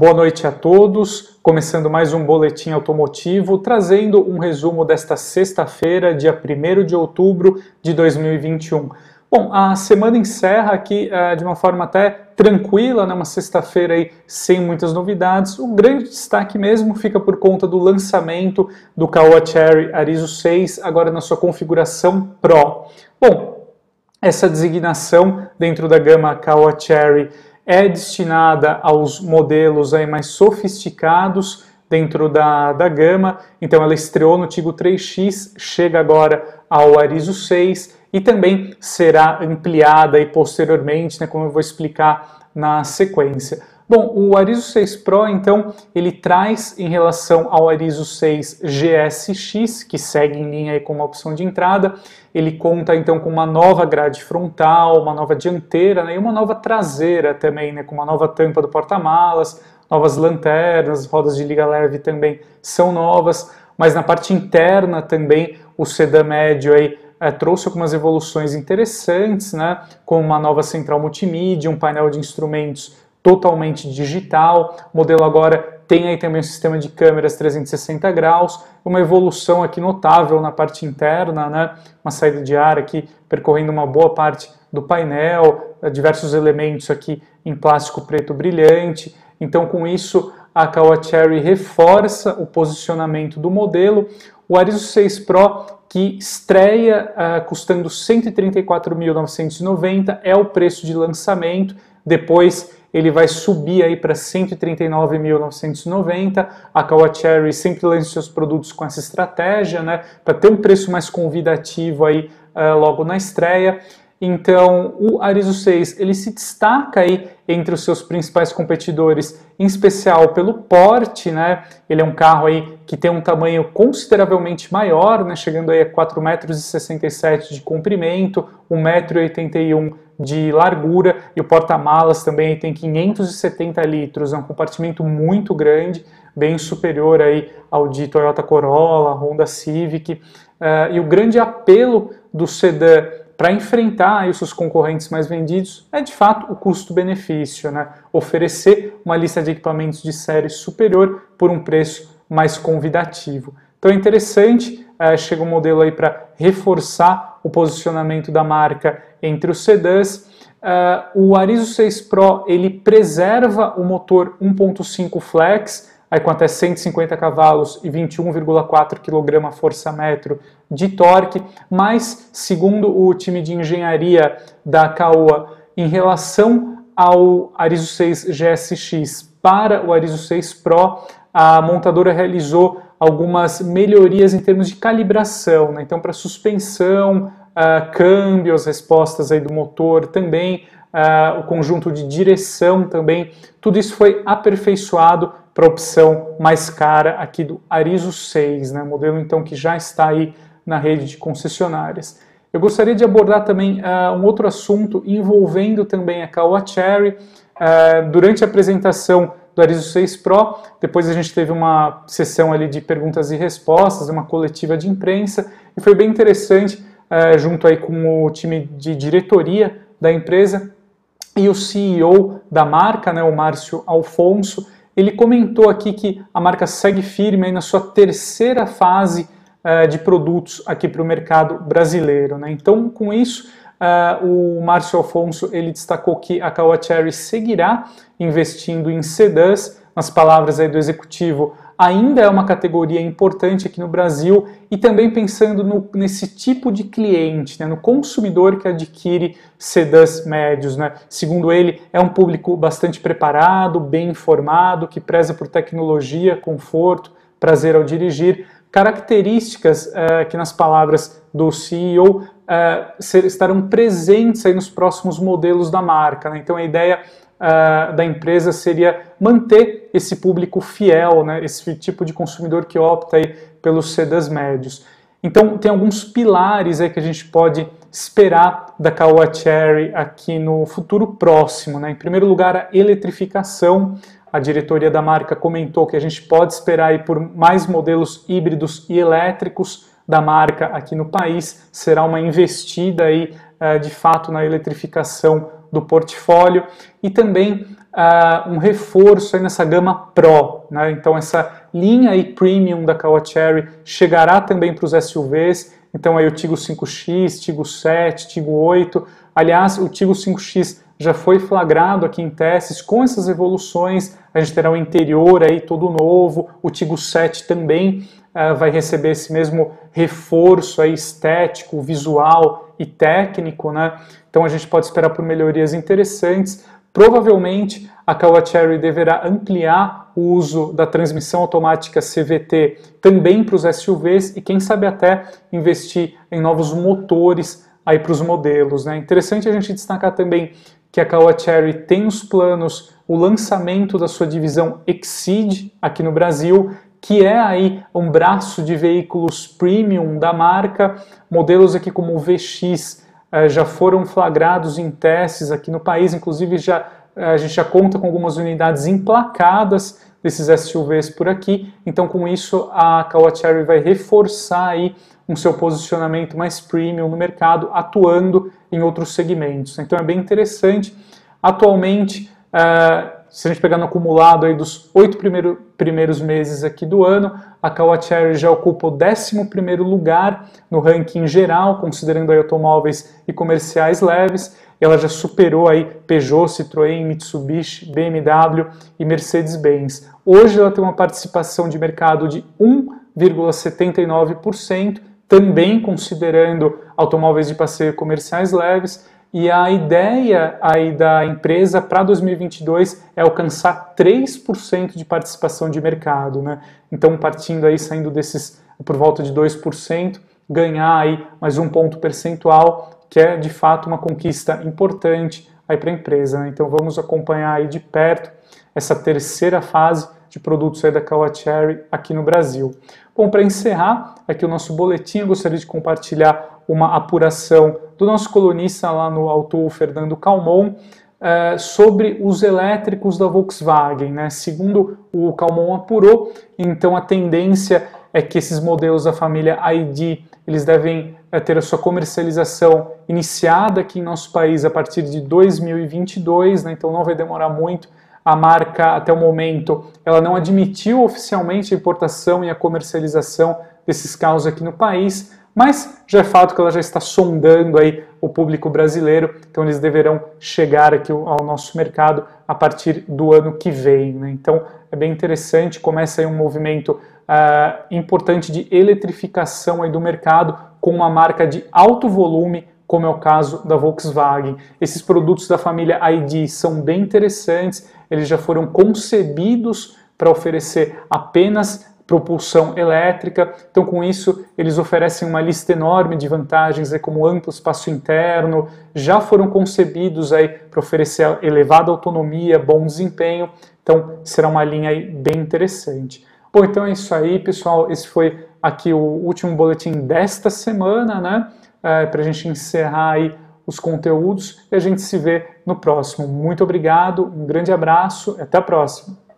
Boa noite a todos. Começando mais um boletim automotivo, trazendo um resumo desta sexta-feira, dia 1 de outubro de 2021. Bom, a semana encerra aqui uh, de uma forma até tranquila, né? uma sexta-feira aí sem muitas novidades. O grande destaque mesmo fica por conta do lançamento do Caoa Cherry Arizo 6, agora na sua configuração Pro. Bom, essa designação dentro da gama Caoa Cherry é destinada aos modelos aí mais sofisticados dentro da, da gama. Então ela estreou no Tigo 3X, chega agora ao Arizo 6 e também será ampliada aí posteriormente, né, como eu vou explicar na sequência. Bom, o Arizo 6 Pro, então, ele traz em relação ao Arizo 6 GSX, que segue em linha aí com uma opção de entrada, ele conta então com uma nova grade frontal, uma nova dianteira né, e uma nova traseira também, né, com uma nova tampa do porta-malas, novas lanternas, rodas de liga leve também são novas, mas na parte interna também o sedã médio aí é, trouxe algumas evoluções interessantes, né, com uma nova central multimídia, um painel de instrumentos totalmente digital. O modelo agora tem aí também um sistema de câmeras 360 graus, uma evolução aqui notável na parte interna, né? uma saída de ar aqui percorrendo uma boa parte do painel, diversos elementos aqui em plástico preto brilhante. Então, com isso, a Kawa Cherry reforça o posicionamento do modelo. O Arizo 6 Pro, que estreia uh, custando 134.990, é o preço de lançamento. Depois ele vai subir aí para 139.990. A Kawa Cherry sempre lança seus produtos com essa estratégia, né, para ter um preço mais convidativo aí uh, logo na estreia. Então, o Arizo 6 ele se destaca aí entre os seus principais competidores, em especial pelo porte, né? Ele é um carro aí que tem um tamanho consideravelmente maior, né? Chegando aí a 4,67 metros de comprimento, 1,81 m de largura e o porta-malas também tem 570 litros, é um compartimento muito grande, bem superior aí ao de Toyota Corolla, Honda Civic. Uh, e o grande apelo do sedã para enfrentar os seus concorrentes mais vendidos é de fato o custo-benefício, né? oferecer uma lista de equipamentos de série superior por um preço mais convidativo. Então é interessante, uh, chega um modelo aí para reforçar o posicionamento da marca entre os sedãs. Uh, o Arizo 6 Pro ele preserva o motor 1.5 flex, aí com até 150 cavalos e 21,4 kg força-metro de torque, mas segundo o time de engenharia da Caoa, em relação ao Arizo 6 GSX para o Arizo 6 Pro, a montadora realizou algumas melhorias em termos de calibração, né? então para suspensão, uh, câmbio, as respostas aí do motor também, uh, o conjunto de direção também, tudo isso foi aperfeiçoado para a opção mais cara aqui do Arizo 6, né, modelo então que já está aí na rede de concessionárias. Eu gostaria de abordar também uh, um outro assunto envolvendo também a Caoa Cherry. Durante a apresentação do Arizo 6 Pro, depois a gente teve uma sessão ali de perguntas e respostas, uma coletiva de imprensa, e foi bem interessante é, junto aí com o time de diretoria da empresa e o CEO da marca, né, o Márcio Alfonso, ele comentou aqui que a marca segue firme na sua terceira fase uh, de produtos aqui para o mercado brasileiro. Né? Então, com isso, uh, o Márcio Alfonso ele destacou que a Kawa Cherry seguirá investindo em sedãs, nas palavras aí do executivo, ainda é uma categoria importante aqui no Brasil e também pensando no, nesse tipo de cliente, né, no consumidor que adquire sedãs médios. Né. Segundo ele, é um público bastante preparado, bem informado, que preza por tecnologia, conforto, prazer ao dirigir, características uh, que nas palavras do CEO uh, ser, estarão presentes aí nos próximos modelos da marca. Né. Então a ideia uh, da empresa seria manter esse público fiel, né, esse tipo de consumidor que opta aí pelos sedãs médios. Então, tem alguns pilares aí que a gente pode esperar da Caoa Cherry aqui no futuro próximo. Né? Em primeiro lugar, a eletrificação. A diretoria da marca comentou que a gente pode esperar aí por mais modelos híbridos e elétricos da marca aqui no país, será uma investida aí, uh, de fato na eletrificação do portfólio e também uh, um reforço aí nessa gama Pro. Né? Então essa linha aí premium da Caoa Cherry chegará também para os SUVs, então aí o Tigo 5X, Tigo 7, Tigo 8, aliás o Tigo 5X já foi flagrado aqui em testes com essas evoluções. A gente terá o interior aí todo novo, o Tigo 7 também uh, vai receber esse mesmo reforço aí estético, visual e técnico, né? Então a gente pode esperar por melhorias interessantes. Provavelmente a Caoa Cherry deverá ampliar o uso da transmissão automática CVT também para os SUVs e quem sabe até investir em novos motores aí para os modelos. Né? Interessante a gente destacar também que a Caoa Cherry tem os planos, o lançamento da sua divisão Exceed aqui no Brasil, que é aí um braço de veículos premium da marca, modelos aqui como o VX eh, já foram flagrados em testes aqui no país, inclusive já eh, a gente já conta com algumas unidades emplacadas desses SUVs por aqui, então com isso a Caoa Cherry vai reforçar aí um seu posicionamento mais premium no mercado, atuando em outros segmentos. Então é bem interessante. Atualmente, uh, se a gente pegar no acumulado aí dos oito primeiro, primeiros meses aqui do ano, a Caoa Cherry já ocupa o 11 lugar no ranking geral, considerando aí automóveis e comerciais leves. Ela já superou aí Peugeot, Citroën, Mitsubishi, BMW e Mercedes-Benz. Hoje ela tem uma participação de mercado de 1,79%, também considerando automóveis de passeio comerciais leves, e a ideia aí da empresa para 2022 é alcançar 3% de participação de mercado, né? Então, partindo aí, saindo desses por volta de 2%, ganhar aí mais um ponto percentual, que é de fato uma conquista importante aí para a empresa. Né? Então, vamos acompanhar aí de perto essa terceira fase de produtos aí da Kawa Cherry aqui no Brasil. Bom, para encerrar aqui o nosso boletim, eu gostaria de compartilhar uma apuração do nosso colunista lá no Auto, Fernando Calmon, é, sobre os elétricos da Volkswagen. Né? Segundo o Calmon apurou, então a tendência é que esses modelos da família ID eles devem é, ter a sua comercialização iniciada aqui em nosso país a partir de 2022, né? então não vai demorar muito a marca, até o momento, ela não admitiu oficialmente a importação e a comercialização desses carros aqui no país, mas já é fato que ela já está sondando aí o público brasileiro, então eles deverão chegar aqui ao nosso mercado a partir do ano que vem. Né? Então é bem interessante, começa aí um movimento uh, importante de eletrificação aí do mercado com uma marca de alto volume como é o caso da Volkswagen. Esses produtos da família ID são bem interessantes, eles já foram concebidos para oferecer apenas propulsão elétrica. Então, com isso, eles oferecem uma lista enorme de vantagens, como amplo espaço interno, já foram concebidos para oferecer elevada autonomia, bom desempenho. Então, será uma linha bem interessante. Bom, então é isso aí, pessoal. Esse foi aqui o último boletim desta semana, né? É, para a gente encerrar aí os conteúdos e a gente se vê no próximo. Muito obrigado, um grande abraço até a próxima.